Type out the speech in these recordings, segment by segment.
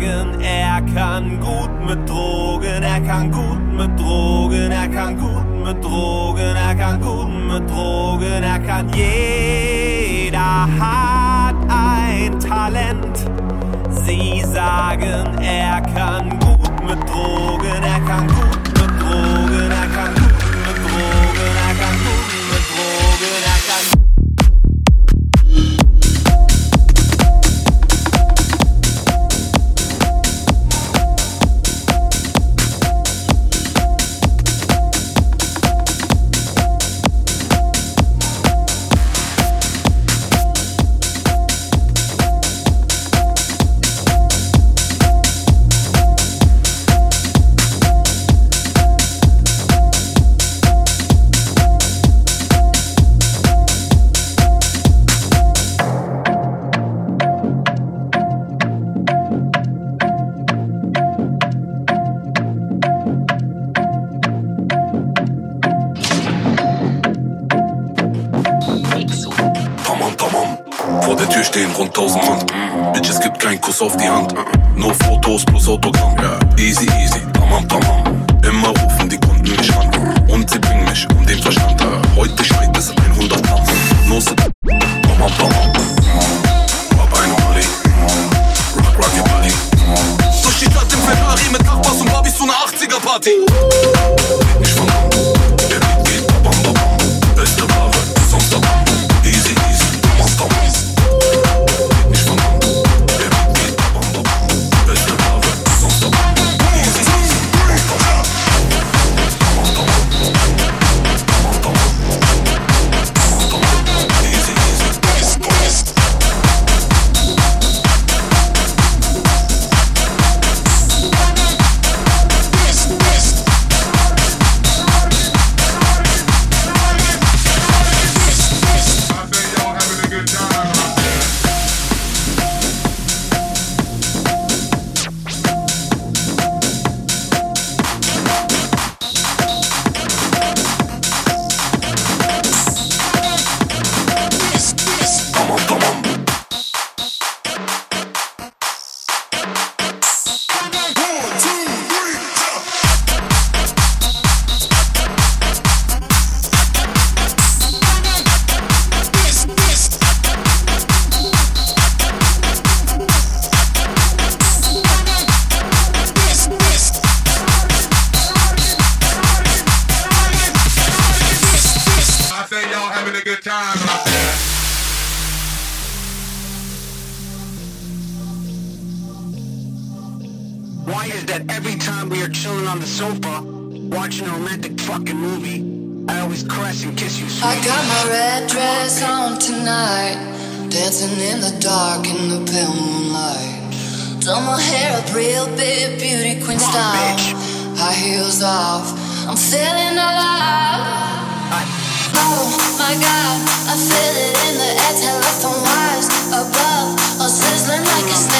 sagen, er kann gut mit Drogen, er kann gut mit Drogen, er kann gut mit Drogen, er kann gut mit Drogen, er kann jeder hat ein Talent. Sie sagen, er kann gut mit Drogen, er kann gut mit Drogen. Of the hunt. chilling on the sofa, watching a romantic fucking movie. I always crash and kiss you. Sweet. I got my red dress on tonight, dancing in the dark in the pale moonlight. Done my hair up real big, beauty queen style. High heels off, I'm feeling alive. Oh my god, I feel it in the air, telephone wires above, all sizzling like a snake.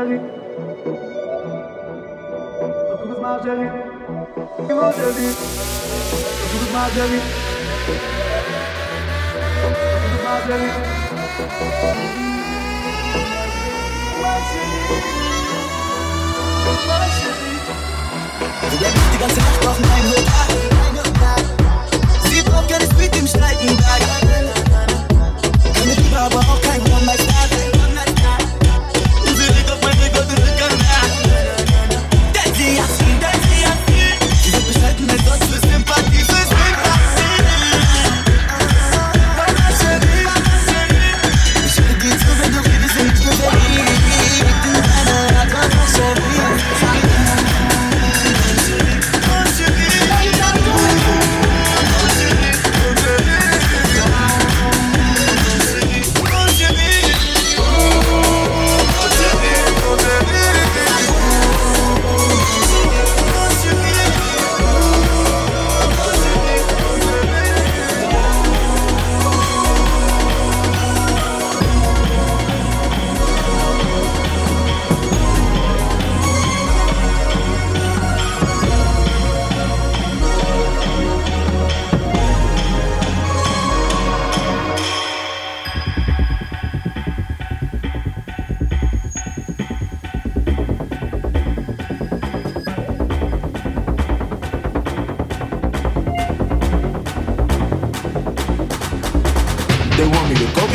chérie. Toulouse, die ganze Nacht da. Sie braucht gar nicht mit. Keine Liebe, aber auch kein One-Night-Stand living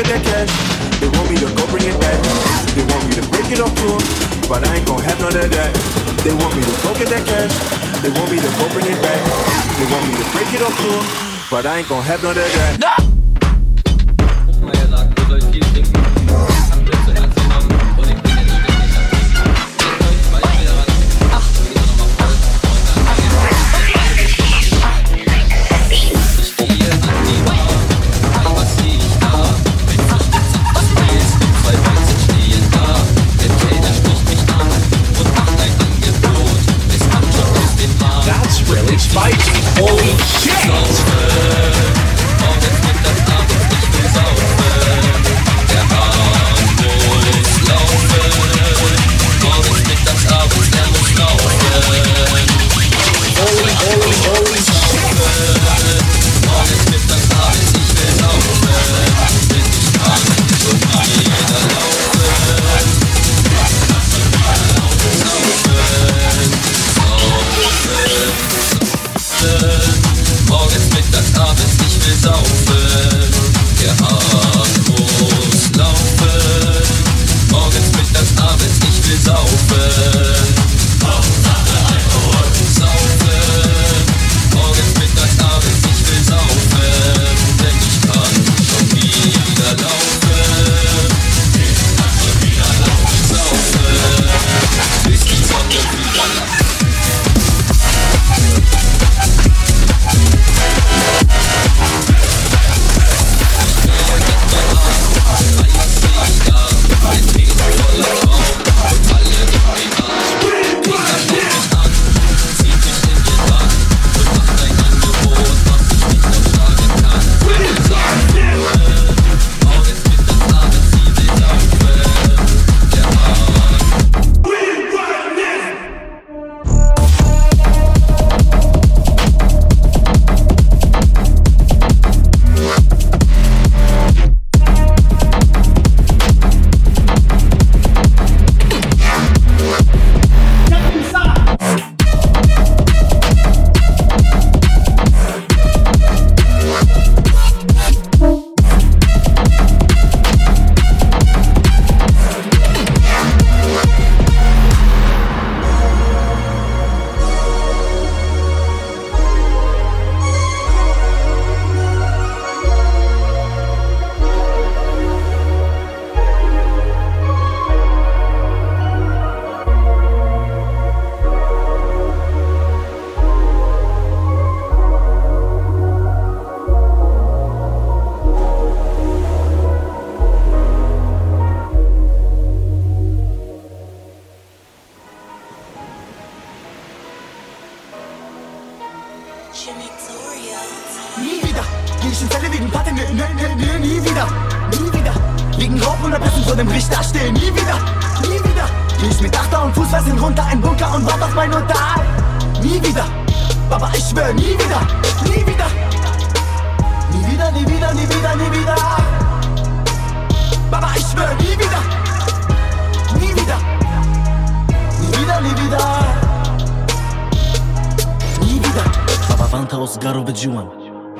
with their cash. They want me to go bring it back. They want me to break it up to them, but I ain't gonna have none of that. They want me to go get that cash. They want me to go bring it back. They want me to break it up to them, but I ain't gonna have none of that. No! Nie wieder, nie wieder. Geh Ich mit Achter und Fußfest runter ein Bunker und wart auf mein Unterhalt. Nie wieder, Baba, ich schwör, nie wieder, nie wieder. Nie wieder, nie wieder, nie wieder, nie wieder. Baba, ich schwör, nie wieder, nie wieder. Nie wieder, nie wieder. Nie wieder. Baba, wann aus Garo wird Juan.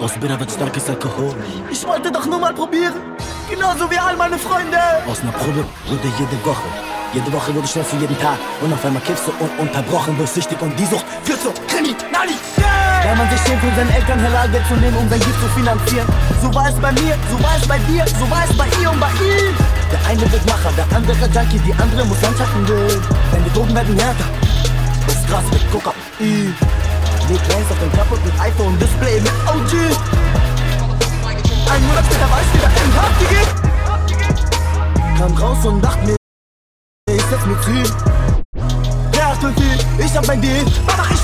Ausbierer wird starkes Alkohol. Ich wollte doch nur mal probieren. Genauso wie all meine Freunde. Aus einer Probe wurde jede Woche. Jede Woche wurde schnell für jeden Tag. Und auf einmal kippst du ununterbrochen, wirst süchtig und die Sucht führt zur Kriminalität. Weil man sich schämt, von seinen Eltern halal Geld zu nehmen, um sein Gift zu finanzieren. So war es bei mir, so war es bei dir, so war es bei ihr und bei ihm. Der eine wird Macher, der andere Junkie, die andere muss Landschatten gehen. Denn die Drogen werden härter. Das Gras wird Kokain. Leg Lens auf dem kaputten iPhone-Display mit OG. Kam raus und dachte mir, ich setz mir Ziel. Der 8 und 4, ich hab mein Deal. Ich